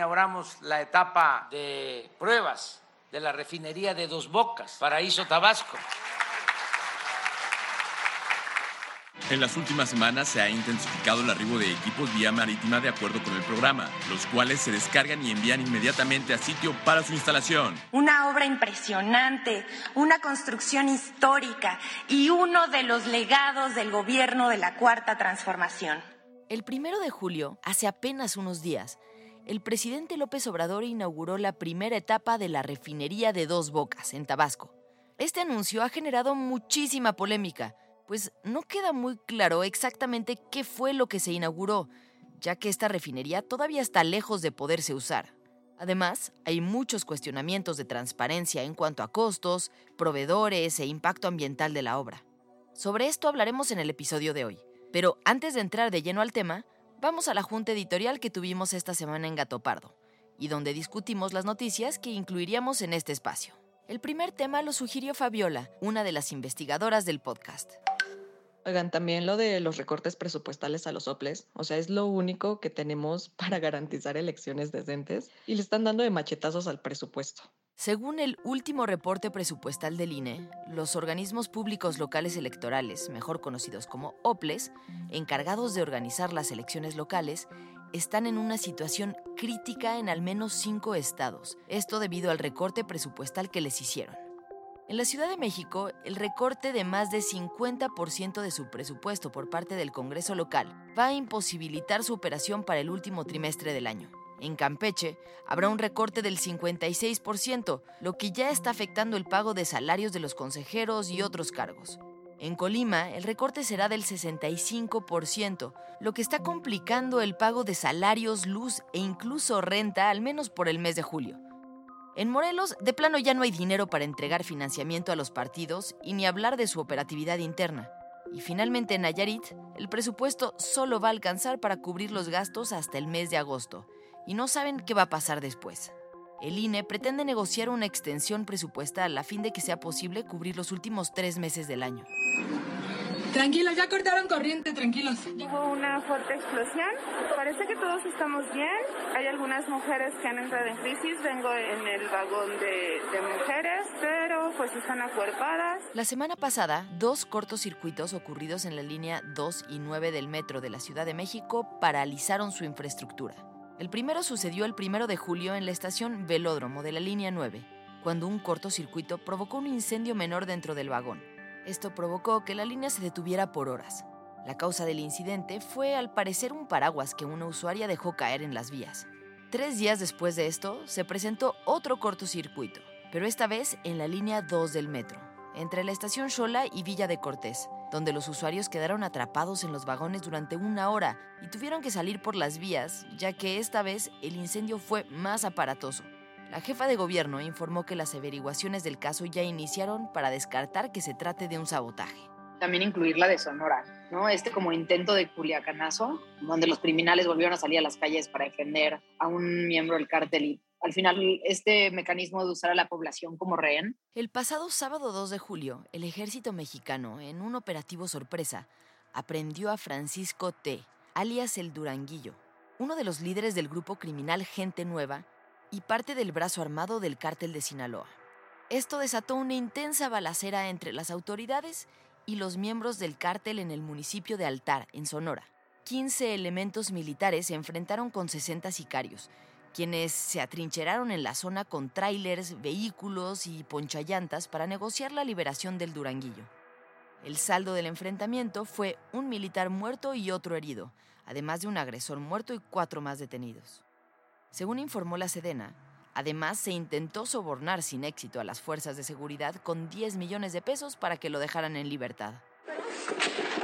Inauguramos la etapa de pruebas de la refinería de Dos Bocas, Paraíso Tabasco. En las últimas semanas se ha intensificado el arribo de equipos vía marítima de acuerdo con el programa, los cuales se descargan y envían inmediatamente a sitio para su instalación. Una obra impresionante, una construcción histórica y uno de los legados del gobierno de la Cuarta Transformación. El primero de julio, hace apenas unos días, el presidente López Obrador inauguró la primera etapa de la refinería de Dos Bocas, en Tabasco. Este anuncio ha generado muchísima polémica, pues no queda muy claro exactamente qué fue lo que se inauguró, ya que esta refinería todavía está lejos de poderse usar. Además, hay muchos cuestionamientos de transparencia en cuanto a costos, proveedores e impacto ambiental de la obra. Sobre esto hablaremos en el episodio de hoy. Pero antes de entrar de lleno al tema, vamos a la junta editorial que tuvimos esta semana en Gato Pardo, y donde discutimos las noticias que incluiríamos en este espacio. El primer tema lo sugirió Fabiola, una de las investigadoras del podcast. Oigan, también lo de los recortes presupuestales a los OPLES, o sea, es lo único que tenemos para garantizar elecciones decentes y le están dando de machetazos al presupuesto. Según el último reporte presupuestal del INE, los organismos públicos locales electorales, mejor conocidos como OPLES, encargados de organizar las elecciones locales, están en una situación crítica en al menos cinco estados, esto debido al recorte presupuestal que les hicieron. En la Ciudad de México, el recorte de más de 50% de su presupuesto por parte del Congreso local va a imposibilitar su operación para el último trimestre del año. En Campeche habrá un recorte del 56%, lo que ya está afectando el pago de salarios de los consejeros y otros cargos. En Colima, el recorte será del 65%, lo que está complicando el pago de salarios, luz e incluso renta, al menos por el mes de julio. En Morelos, de plano ya no hay dinero para entregar financiamiento a los partidos y ni hablar de su operatividad interna. Y finalmente en Nayarit, el presupuesto solo va a alcanzar para cubrir los gastos hasta el mes de agosto, y no saben qué va a pasar después. El INE pretende negociar una extensión presupuestal a fin de que sea posible cubrir los últimos tres meses del año. Tranquilos, ya cortaron corriente, tranquilos. Hubo una fuerte explosión. Parece que todos estamos bien. Hay algunas mujeres que han entrado en crisis. Vengo en el vagón de, de mujeres, pero pues están acuerpadas. La semana pasada, dos cortocircuitos ocurridos en la línea 2 y 9 del metro de la Ciudad de México paralizaron su infraestructura. El primero sucedió el primero de julio en la estación Velódromo de la línea 9, cuando un cortocircuito provocó un incendio menor dentro del vagón. Esto provocó que la línea se detuviera por horas. La causa del incidente fue al parecer un paraguas que una usuaria dejó caer en las vías. Tres días después de esto, se presentó otro cortocircuito, pero esta vez en la línea 2 del metro, entre la estación Xola y Villa de Cortés, donde los usuarios quedaron atrapados en los vagones durante una hora y tuvieron que salir por las vías, ya que esta vez el incendio fue más aparatoso. La jefa de gobierno informó que las averiguaciones del caso ya iniciaron para descartar que se trate de un sabotaje. También incluir la de Sonora, ¿no? Este como intento de culiacanazo, donde los criminales volvieron a salir a las calles para defender a un miembro del cártel y al final este mecanismo de usar a la población como rehén. El pasado sábado 2 de julio, el ejército mexicano, en un operativo sorpresa, aprendió a Francisco T., alias el Duranguillo, uno de los líderes del grupo criminal Gente Nueva y parte del brazo armado del cártel de Sinaloa. Esto desató una intensa balacera entre las autoridades y los miembros del cártel en el municipio de Altar, en Sonora. 15 elementos militares se enfrentaron con 60 sicarios, quienes se atrincheraron en la zona con tráilers, vehículos y ponchallantas para negociar la liberación del Duranguillo. El saldo del enfrentamiento fue un militar muerto y otro herido, además de un agresor muerto y cuatro más detenidos. Según informó la Sedena, además se intentó sobornar sin éxito a las fuerzas de seguridad con 10 millones de pesos para que lo dejaran en libertad.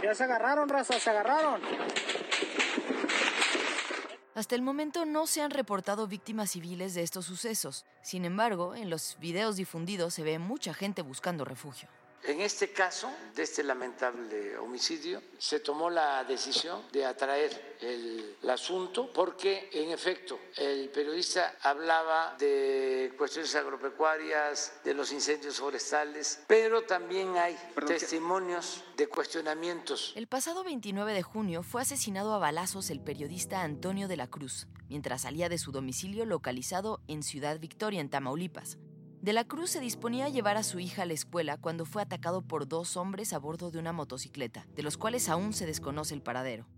Ya se agarraron, raza, se agarraron. Hasta el momento no se han reportado víctimas civiles de estos sucesos. Sin embargo, en los videos difundidos se ve mucha gente buscando refugio. En este caso de este lamentable homicidio, se tomó la decisión de atraer el, asunto porque, en efecto, el periodista hablaba de cuestiones agropecuarias, de los incendios forestales, pero también hay testimonios de cuestionamientos. El pasado 29 de junio fue asesinado a balazos el periodista Antonio de la Cruz, mientras salía de su domicilio localizado en Ciudad Victoria, en Tamaulipas. De la Cruz se disponía a llevar a su hija a la escuela cuando fue atacado por dos hombres a bordo de una motocicleta, de los cuales aún se desconoce el paradero.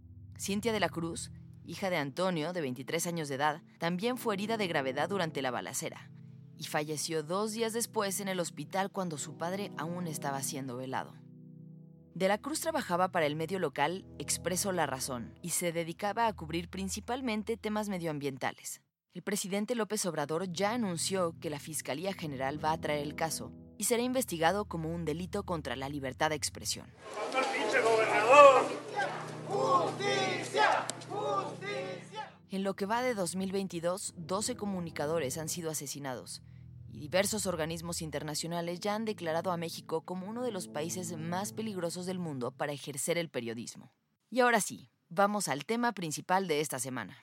Cintia de la Cruz, hija de Antonio, de 23 años de edad, también fue herida de gravedad durante la balacera y falleció dos días después en el hospital cuando su padre aún estaba siendo velado. De la Cruz trabajaba para el medio local Expreso La Razón y se dedicaba a cubrir principalmente temas medioambientales. El presidente López Obrador ya anunció que la Fiscalía General va a traer el caso y será investigado como un delito contra la libertad de expresión. En lo que va de 2022, 12 comunicadores han sido asesinados y diversos organismos internacionales ya han declarado a México como uno de los países más peligrosos del mundo para ejercer el periodismo. Y ahora sí, vamos al tema principal de esta semana.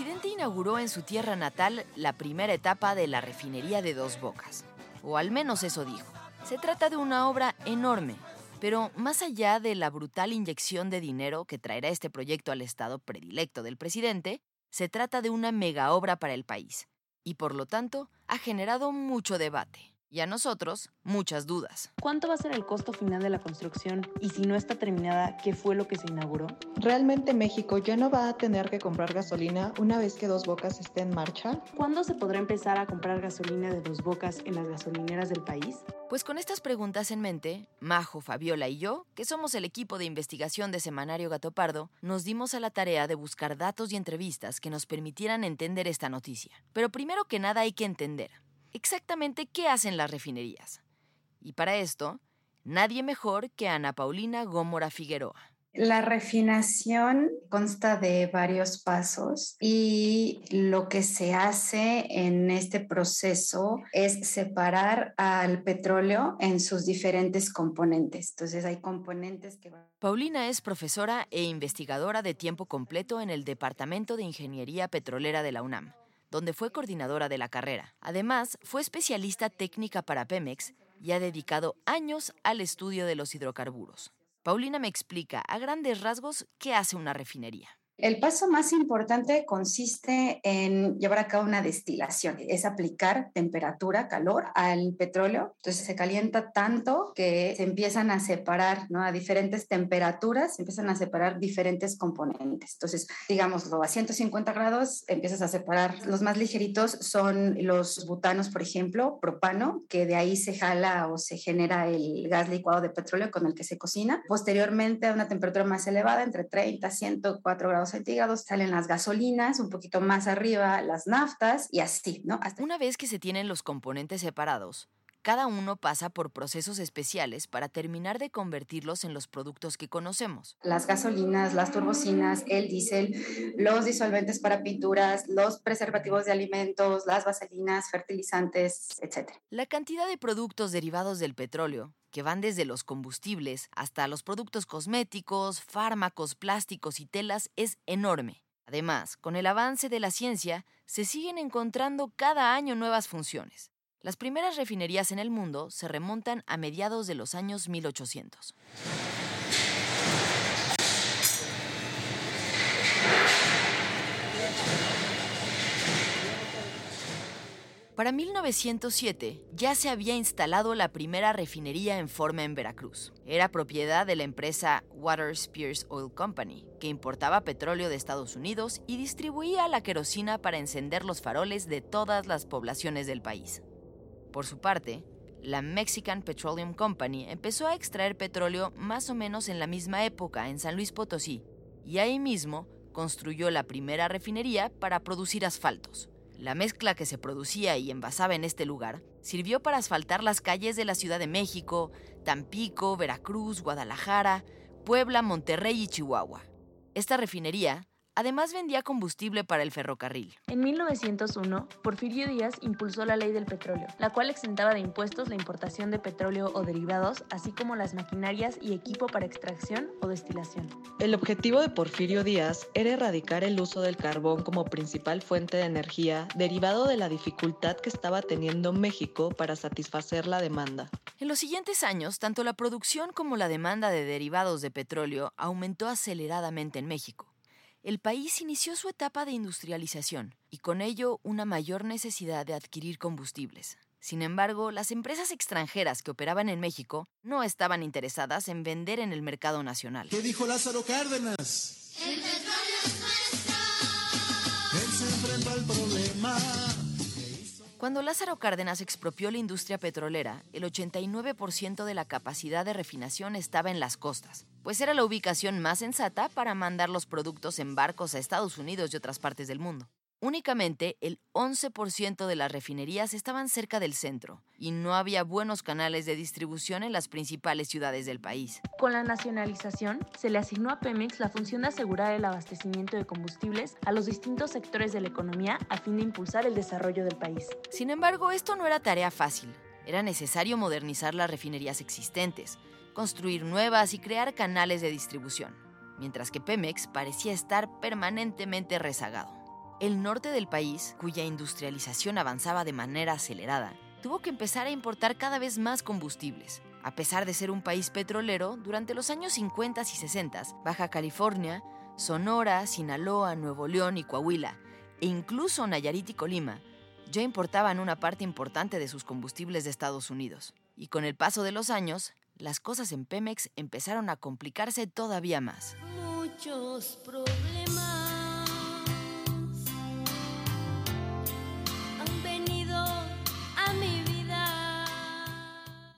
Presidente inauguró en su tierra natal la primera etapa de la refinería de Dos Bocas, o al menos eso dijo. Se trata de una obra enorme, pero más allá de la brutal inyección de dinero que traerá este proyecto al estado predilecto del presidente, se trata de una mega obra para el país, y por lo tanto ha generado mucho debate y a nosotros muchas dudas. ¿Cuánto va a ser el costo final de la construcción? Y si no está terminada, ¿qué fue lo que se inauguró? ¿Realmente México ya no va a tener que comprar gasolina una vez que Dos Bocas esté en marcha? ¿Cuándo se podrá empezar a comprar gasolina de Dos Bocas en las gasolineras del país? Pues con estas preguntas en mente, Majo, Fabiola y yo, que somos el equipo de investigación de Semanario Gato Pardo, nos dimos a la tarea de buscar datos y entrevistas que nos permitieran entender esta noticia. Pero primero que nada hay que entender exactamente qué hacen las refinerías. Y para esto, nadie mejor que Ana Paulina Gómora Figueroa. La refinación consta de varios pasos y lo que se hace en este proceso es separar al petróleo en sus diferentes componentes. Entonces hay componentes que van... Paulina es profesora e investigadora de tiempo completo en el Departamento de Ingeniería Petrolera de la UNAM donde fue coordinadora de la carrera. Además, fue especialista técnica para Pemex y ha dedicado años al estudio de los hidrocarburos. Paulina me explica a grandes rasgos qué hace una refinería. El paso más importante consiste en llevar a cabo una destilación, es aplicar temperatura, calor al petróleo. Entonces se calienta tanto que se empiezan a separar, ¿no? A diferentes temperaturas, se empiezan a separar diferentes componentes. Entonces, digámoslo, a 150 grados empiezas a separar. Los más ligeritos son los butanos, por ejemplo, propano, que de ahí se jala o se genera el gas licuado de petróleo con el que se cocina. Posteriormente, a una temperatura más elevada, entre 30 y 104 grados centígrados, salen las gasolinas, un poquito más arriba las naftas y así, ¿no? Una vez que se tienen los componentes separados, cada uno pasa por procesos especiales para terminar de convertirlos en los productos que conocemos. Las gasolinas, las turbocinas, el diésel, los disolventes para pinturas, los preservativos de alimentos, las vaselinas, fertilizantes, etc. La cantidad de productos derivados del petróleo, que van desde los combustibles hasta los productos cosméticos, fármacos, plásticos y telas, es enorme. Además, con el avance de la ciencia, se siguen encontrando cada año nuevas funciones. Las primeras refinerías en el mundo se remontan a mediados de los años 1800. Para 1907 ya se había instalado la primera refinería en forma en Veracruz. Era propiedad de la empresa Water Spears Oil Company, que importaba petróleo de Estados Unidos y distribuía la querosina para encender los faroles de todas las poblaciones del país. Por su parte, la Mexican Petroleum Company empezó a extraer petróleo más o menos en la misma época en San Luis Potosí, y ahí mismo construyó la primera refinería para producir asfaltos. La mezcla que se producía y envasaba en este lugar sirvió para asfaltar las calles de la Ciudad de México, Tampico, Veracruz, Guadalajara, Puebla, Monterrey y Chihuahua. Esta refinería Además vendía combustible para el ferrocarril. En 1901, Porfirio Díaz impulsó la ley del petróleo, la cual exentaba de impuestos la importación de petróleo o derivados, así como las maquinarias y equipo para extracción o destilación. El objetivo de Porfirio Díaz era erradicar el uso del carbón como principal fuente de energía, derivado de la dificultad que estaba teniendo México para satisfacer la demanda. En los siguientes años, tanto la producción como la demanda de derivados de petróleo aumentó aceleradamente en México el país inició su etapa de industrialización y con ello una mayor necesidad de adquirir combustibles. Sin embargo, las empresas extranjeras que operaban en México no estaban interesadas en vender en el mercado nacional. ¿Qué dijo Lázaro Cárdenas? El Cuando Lázaro Cárdenas expropió la industria petrolera, el 89% de la capacidad de refinación estaba en las costas, pues era la ubicación más sensata para mandar los productos en barcos a Estados Unidos y otras partes del mundo. Únicamente el 11% de las refinerías estaban cerca del centro y no había buenos canales de distribución en las principales ciudades del país. Con la nacionalización, se le asignó a Pemex la función de asegurar el abastecimiento de combustibles a los distintos sectores de la economía a fin de impulsar el desarrollo del país. Sin embargo, esto no era tarea fácil. Era necesario modernizar las refinerías existentes, construir nuevas y crear canales de distribución, mientras que Pemex parecía estar permanentemente rezagado. El norte del país, cuya industrialización avanzaba de manera acelerada, tuvo que empezar a importar cada vez más combustibles. A pesar de ser un país petrolero, durante los años 50 y 60, Baja California, Sonora, Sinaloa, Nuevo León y Coahuila, e incluso Nayarit y Colima, ya importaban una parte importante de sus combustibles de Estados Unidos. Y con el paso de los años, las cosas en Pemex empezaron a complicarse todavía más. Muchos problemas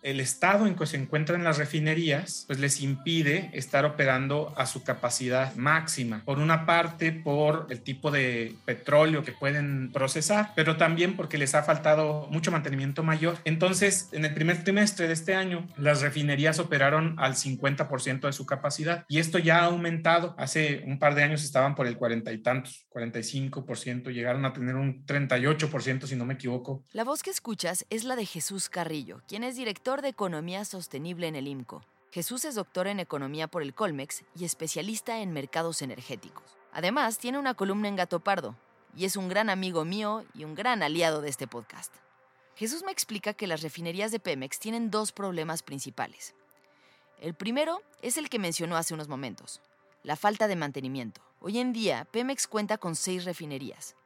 el estado en que se encuentran las refinerías, pues les impide estar operando a su capacidad máxima. Por una parte, por el tipo de petróleo que pueden procesar, pero también porque les ha faltado mucho mantenimiento mayor. Entonces, en el primer trimestre de este año, las refinerías operaron al 50% de su capacidad y esto ya ha aumentado. Hace un par de años estaban por el 40 y tantos, 45%, llegaron a tener un 38% si no me equivoco. La voz que escuchas es la de Jesús Carrillo, quien es director de Economía Sostenible en el IMCO. Jesús es doctor en Economía por el Colmex y especialista en mercados energéticos. Además, tiene una columna en Gato Pardo y es un gran amigo mío y un gran aliado de este podcast. Jesús me explica que las refinerías de Pemex tienen dos problemas principales. El primero es el que mencionó hace unos momentos, la falta de mantenimiento. Hoy en día, Pemex cuenta con seis refinerías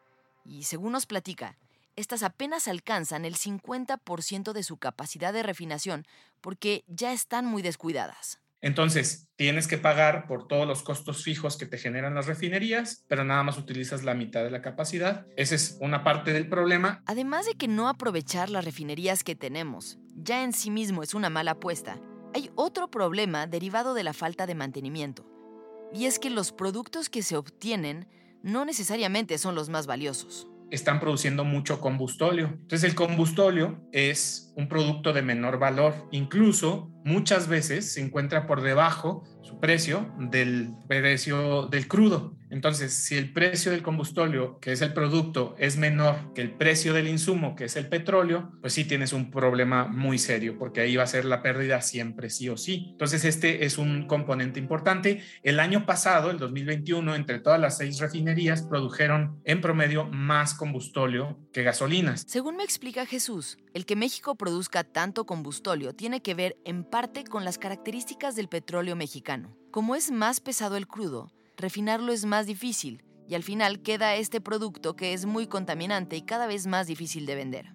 y, según nos platica, estas apenas alcanzan el 50% de su capacidad de refinación porque ya están muy descuidadas. Entonces, tienes que pagar por todos los costos fijos que te generan las refinerías, pero nada más utilizas la mitad de la capacidad. Esa es una parte del problema. Además de que no aprovechar las refinerías que tenemos ya en sí mismo es una mala apuesta, hay otro problema derivado de la falta de mantenimiento. Y es que los productos que se obtienen no necesariamente son los más valiosos están produciendo mucho combustóleo. Entonces el combustóleo es un producto de menor valor. Incluso muchas veces se encuentra por debajo su precio del precio del crudo. Entonces, si el precio del combustóleo, que es el producto, es menor que el precio del insumo, que es el petróleo, pues sí tienes un problema muy serio, porque ahí va a ser la pérdida siempre, sí o sí. Entonces, este es un componente importante. El año pasado, el 2021, entre todas las seis refinerías, produjeron en promedio más combustóleo que gasolinas. Según me explica Jesús, el que México produzca tanto combustóleo tiene que ver en parte con las características del petróleo mexicano. Como es más pesado el crudo, refinarlo es más difícil y al final queda este producto que es muy contaminante y cada vez más difícil de vender.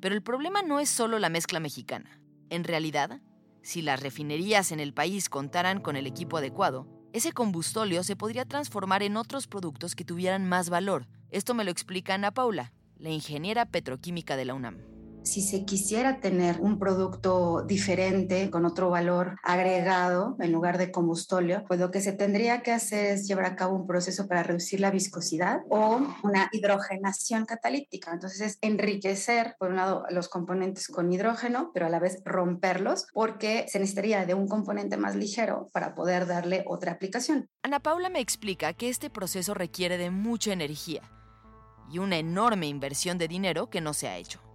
Pero el problema no es solo la mezcla mexicana. En realidad, si las refinerías en el país contaran con el equipo adecuado, ese combustóleo se podría transformar en otros productos que tuvieran más valor. Esto me lo explica Ana Paula, la ingeniera petroquímica de la UNAM si se quisiera tener un producto diferente con otro valor agregado en lugar de combustóleo, pues lo que se tendría que hacer es llevar a cabo un proceso para reducir la viscosidad o una hidrogenación catalítica. Entonces es enriquecer, por un lado, los componentes con hidrógeno, pero a la vez romperlos porque se necesitaría de un componente más ligero para poder darle otra aplicación. Ana Paula me explica que este proceso requiere de mucha energía y una enorme inversión de dinero que no se ha hecho.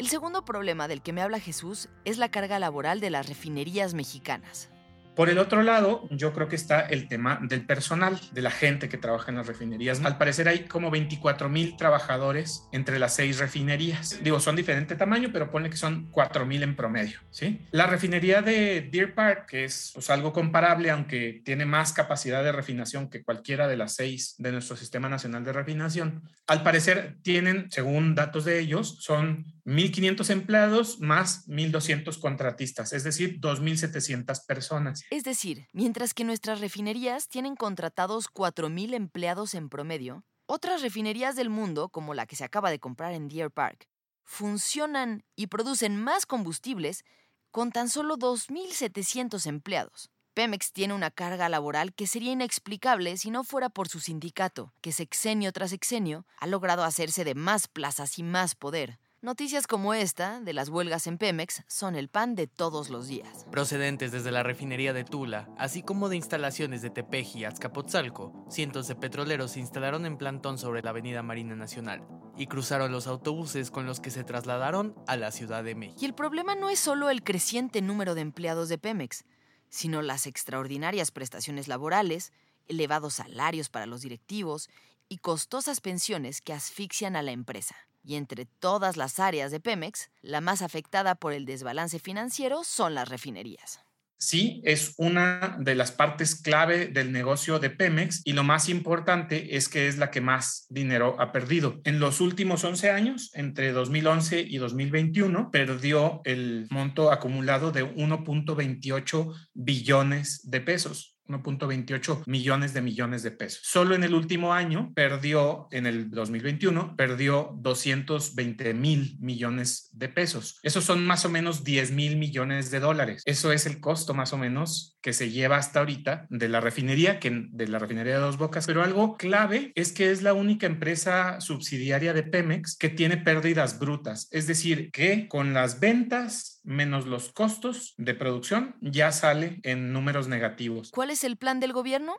El segundo problema del que me habla Jesús es la carga laboral de las refinerías mexicanas. Por el otro lado, yo creo que está el tema del personal, de la gente que trabaja en las refinerías. Al parecer hay como 24 mil trabajadores entre las seis refinerías. Digo, son diferente tamaño, pero pone que son 4 mil en promedio. ¿sí? La refinería de Deer Park, que es pues, algo comparable, aunque tiene más capacidad de refinación que cualquiera de las seis de nuestro Sistema Nacional de Refinación, al parecer tienen, según datos de ellos, son 1.500 empleados más 1.200 contratistas, es decir, 2.700 personas. Es decir, mientras que nuestras refinerías tienen contratados 4.000 empleados en promedio, otras refinerías del mundo, como la que se acaba de comprar en Deer Park, funcionan y producen más combustibles con tan solo 2.700 empleados. Pemex tiene una carga laboral que sería inexplicable si no fuera por su sindicato, que sexenio tras sexenio ha logrado hacerse de más plazas y más poder. Noticias como esta, de las huelgas en Pemex, son el pan de todos los días. Procedentes desde la refinería de Tula, así como de instalaciones de Tepeji y Azcapotzalco, cientos de petroleros se instalaron en plantón sobre la avenida Marina Nacional y cruzaron los autobuses con los que se trasladaron a la Ciudad de México. Y el problema no es solo el creciente número de empleados de Pemex, sino las extraordinarias prestaciones laborales, elevados salarios para los directivos y costosas pensiones que asfixian a la empresa. Y entre todas las áreas de Pemex, la más afectada por el desbalance financiero son las refinerías. Sí, es una de las partes clave del negocio de Pemex y lo más importante es que es la que más dinero ha perdido. En los últimos 11 años, entre 2011 y 2021, perdió el monto acumulado de 1.28 billones de pesos. 1.28 millones de millones de pesos. Solo en el último año perdió, en el 2021, perdió 220 mil millones de pesos. Esos son más o menos 10 mil millones de dólares. Eso es el costo más o menos que se lleva hasta ahorita de la refinería, que de la refinería de Dos Bocas. Pero algo clave es que es la única empresa subsidiaria de Pemex que tiene pérdidas brutas. Es decir, que con las ventas menos los costos de producción ya sale en números negativos. ¿Cuál es el plan del gobierno?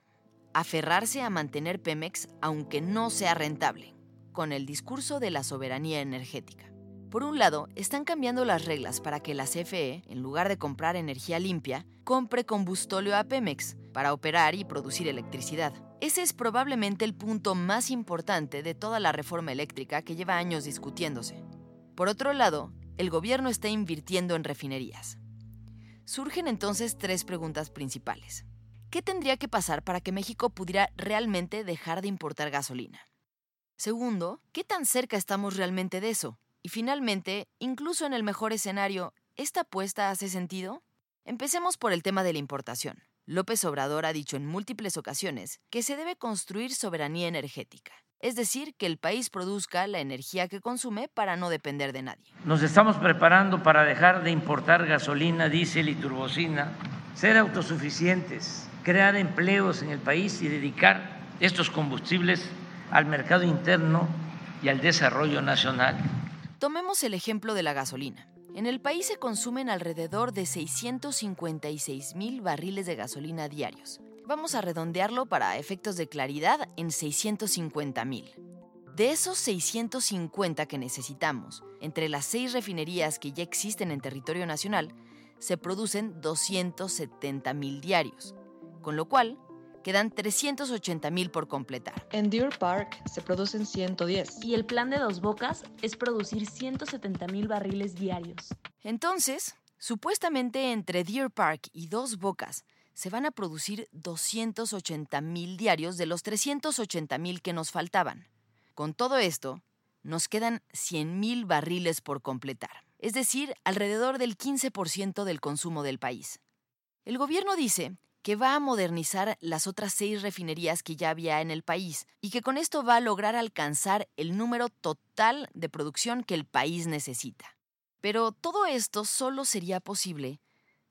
Aferrarse a mantener Pemex aunque no sea rentable, con el discurso de la soberanía energética. Por un lado, están cambiando las reglas para que la CFE, en lugar de comprar energía limpia, compre combustóleo a Pemex para operar y producir electricidad. Ese es probablemente el punto más importante de toda la reforma eléctrica que lleva años discutiéndose. Por otro lado, el gobierno está invirtiendo en refinerías. Surgen entonces tres preguntas principales. ¿Qué tendría que pasar para que México pudiera realmente dejar de importar gasolina? Segundo, ¿qué tan cerca estamos realmente de eso? Y finalmente, incluso en el mejor escenario, ¿esta apuesta hace sentido? Empecemos por el tema de la importación. López Obrador ha dicho en múltiples ocasiones que se debe construir soberanía energética, es decir, que el país produzca la energía que consume para no depender de nadie. Nos estamos preparando para dejar de importar gasolina, diésel y turbocina, ser autosuficientes, crear empleos en el país y dedicar estos combustibles al mercado interno y al desarrollo nacional. Tomemos el ejemplo de la gasolina. En el país se consumen alrededor de 656 mil barriles de gasolina diarios. Vamos a redondearlo para efectos de claridad en 650 mil. De esos 650 que necesitamos, entre las seis refinerías que ya existen en territorio nacional, se producen 270 mil diarios, con lo cual Quedan 380 mil por completar. En Deer Park se producen 110. Y el plan de Dos Bocas es producir 170 mil barriles diarios. Entonces, supuestamente entre Deer Park y Dos Bocas se van a producir 280 mil diarios de los 380 mil que nos faltaban. Con todo esto, Nos quedan 100.000 barriles por completar, es decir, alrededor del 15% del consumo del país. El gobierno dice que va a modernizar las otras seis refinerías que ya había en el país y que con esto va a lograr alcanzar el número total de producción que el país necesita. Pero todo esto solo sería posible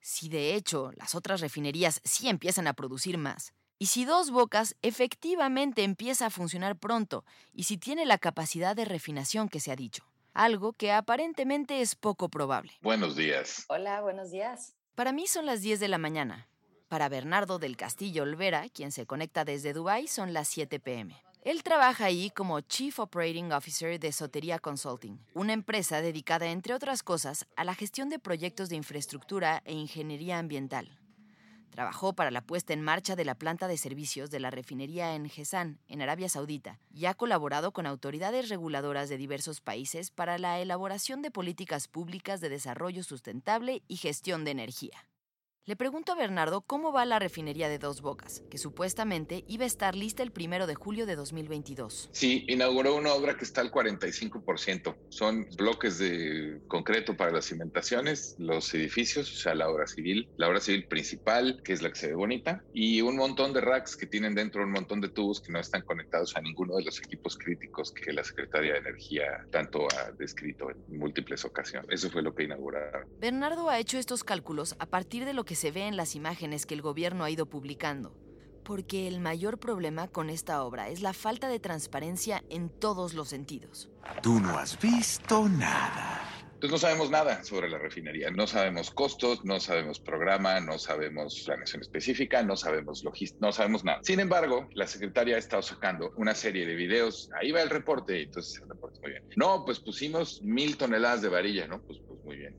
si de hecho las otras refinerías sí empiezan a producir más, y si Dos Bocas efectivamente empieza a funcionar pronto, y si tiene la capacidad de refinación que se ha dicho, algo que aparentemente es poco probable. Buenos días. Hola, buenos días. Para mí son las 10 de la mañana. Para Bernardo del Castillo Olvera, quien se conecta desde Dubái, son las 7 pm. Él trabaja ahí como Chief Operating Officer de Sotería Consulting, una empresa dedicada, entre otras cosas, a la gestión de proyectos de infraestructura e ingeniería ambiental. Trabajó para la puesta en marcha de la planta de servicios de la refinería en Gesan, en Arabia Saudita, y ha colaborado con autoridades reguladoras de diversos países para la elaboración de políticas públicas de desarrollo sustentable y gestión de energía. Le pregunto a Bernardo cómo va la refinería de Dos Bocas, que supuestamente iba a estar lista el primero de julio de 2022. Sí, inauguró una obra que está al 45%. Son bloques de concreto para las cimentaciones, los edificios, o sea, la obra civil, la obra civil principal, que es la que se ve bonita, y un montón de racks que tienen dentro un montón de tubos que no están conectados a ninguno de los equipos críticos que la Secretaría de Energía tanto ha descrito en múltiples ocasiones. Eso fue lo que inauguraron. Bernardo ha hecho estos cálculos a partir de lo que se ve en las imágenes que el gobierno ha ido publicando, porque el mayor problema con esta obra es la falta de transparencia en todos los sentidos. Tú no has visto nada. Entonces no sabemos nada sobre la refinería, no sabemos costos, no sabemos programa, no sabemos planeación específica, no sabemos logística, no sabemos nada. Sin embargo, la secretaria ha estado sacando una serie de videos, ahí va el reporte, entonces el reporte muy bien. No, pues pusimos mil toneladas de varilla, ¿no? Pues, pues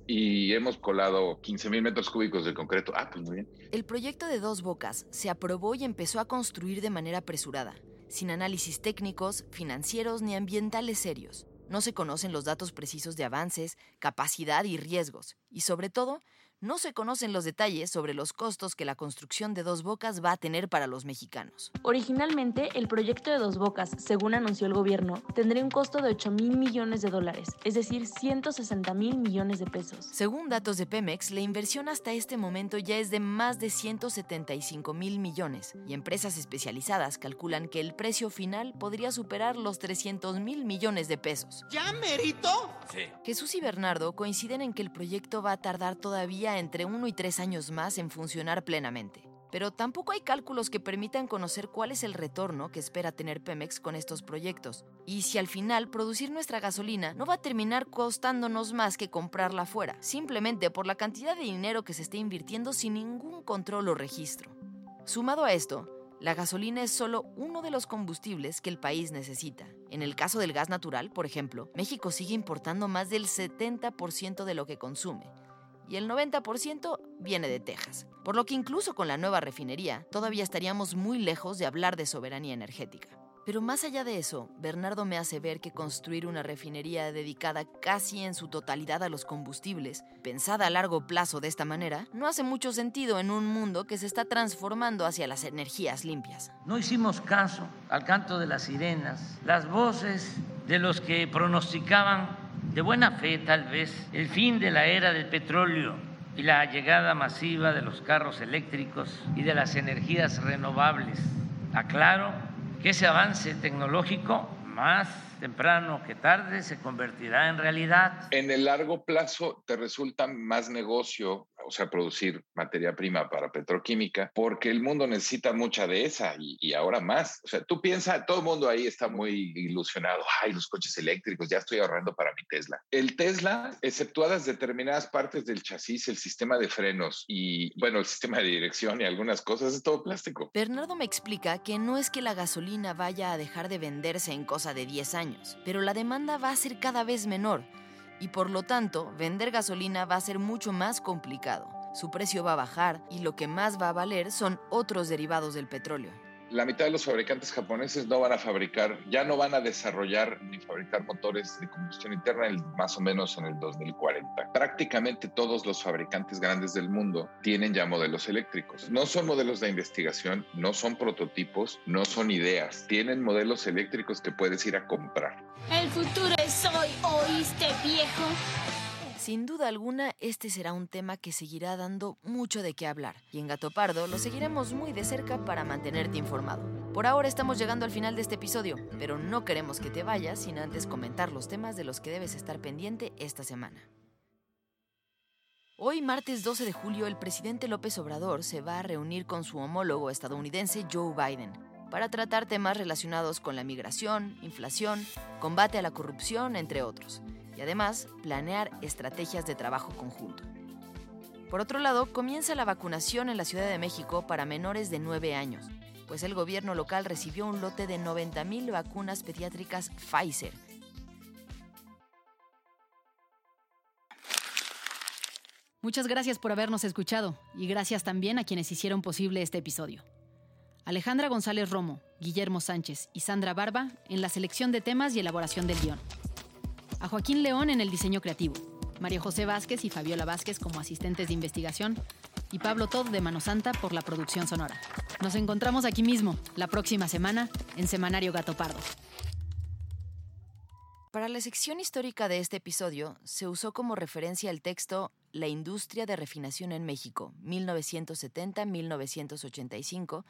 Y hemos colado 15 mil metros cúbicos de concreto, ah, pues muy bien. El proyecto de Dos Bocas se aprobó y empezó a construir de manera apresurada, sin análisis técnicos, financieros ni ambientales serios. No se conocen los datos precisos de avances, capacidad y riesgos. Y sobre todo, no se conocen los detalles sobre los costos que la construcción de Dos Bocas va a tener para los mexicanos. Originalmente, el proyecto de Dos Bocas, según anunció el gobierno, tendría un costo de 8 mil millones de dólares, es decir, 160 mil millones de pesos. Según datos de Pemex, la inversión hasta este momento ya es de más de 175 mil millones y empresas especializadas calculan que el precio final podría superar los 300 mil millones de pesos. ¿Ya merito? Sí. Jesús y Bernardo coinciden en que el proyecto va a tardar todavía entre uno y tres años más en funcionar plenamente. Pero tampoco hay cálculos que permitan conocer cuál es el retorno que espera tener Pemex con estos proyectos. Y si al final producir nuestra gasolina no va a terminar costándonos más que comprarla fuera, simplemente por la cantidad de dinero que se está invirtiendo sin ningún control o registro. Sumado a esto, la gasolina es solo uno de los combustibles que el país necesita. En el caso del gas natural, por ejemplo, México sigue importando más del 70% de lo que consume y el 90% viene de Texas. Por lo que incluso con la nueva refinería, todavía estaríamos muy lejos de hablar de soberanía energética. Pero más allá de eso, Bernardo me hace ver que construir una refinería dedicada casi en su totalidad a los combustibles, pensada a largo plazo de esta manera, no hace mucho sentido en un mundo que se está transformando hacia las energías limpias. No hicimos caso al canto de las sirenas, las voces de los que pronosticaban de buena fe tal vez el fin de la era del petróleo y la llegada masiva de los carros eléctricos y de las energías renovables. Aclaro que ese avance tecnológico más temprano que tarde se convertirá en realidad. En el largo plazo te resulta más negocio, o sea, producir materia prima para petroquímica, porque el mundo necesita mucha de esa y, y ahora más. O sea, tú piensas, todo el mundo ahí está muy ilusionado, ay, los coches eléctricos, ya estoy ahorrando para mi Tesla. El Tesla, exceptuadas determinadas partes del chasis, el sistema de frenos y, bueno, el sistema de dirección y algunas cosas, es todo plástico. Bernardo me explica que no es que la gasolina vaya a dejar de venderse en cosa de 10 años pero la demanda va a ser cada vez menor y por lo tanto vender gasolina va a ser mucho más complicado. Su precio va a bajar y lo que más va a valer son otros derivados del petróleo. La mitad de los fabricantes japoneses no van a fabricar, ya no van a desarrollar ni fabricar motores de combustión interna más o menos en el 2040. Prácticamente todos los fabricantes grandes del mundo tienen ya modelos eléctricos. No son modelos de investigación, no son prototipos, no son ideas. Tienen modelos eléctricos que puedes ir a comprar. El futuro es hoy, ¿oíste, viejo? Sin duda alguna, este será un tema que seguirá dando mucho de qué hablar, y en Gato Pardo lo seguiremos muy de cerca para mantenerte informado. Por ahora estamos llegando al final de este episodio, pero no queremos que te vayas sin antes comentar los temas de los que debes estar pendiente esta semana. Hoy, martes 12 de julio, el presidente López Obrador se va a reunir con su homólogo estadounidense Joe Biden para tratar temas relacionados con la migración, inflación, combate a la corrupción, entre otros además planear estrategias de trabajo conjunto. Por otro lado, comienza la vacunación en la Ciudad de México para menores de 9 años, pues el gobierno local recibió un lote de 90.000 vacunas pediátricas Pfizer. Muchas gracias por habernos escuchado y gracias también a quienes hicieron posible este episodio. Alejandra González Romo, Guillermo Sánchez y Sandra Barba en la selección de temas y elaboración del guion a Joaquín León en el diseño creativo, María José Vázquez y Fabiola Vázquez como asistentes de investigación y Pablo Todd de Mano Santa por la producción sonora. Nos encontramos aquí mismo, la próxima semana, en Semanario Gato Pardo. Para la sección histórica de este episodio, se usó como referencia el texto La industria de refinación en México, 1970-1985,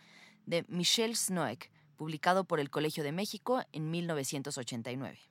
de Michel Snoek, publicado por el Colegio de México en 1989.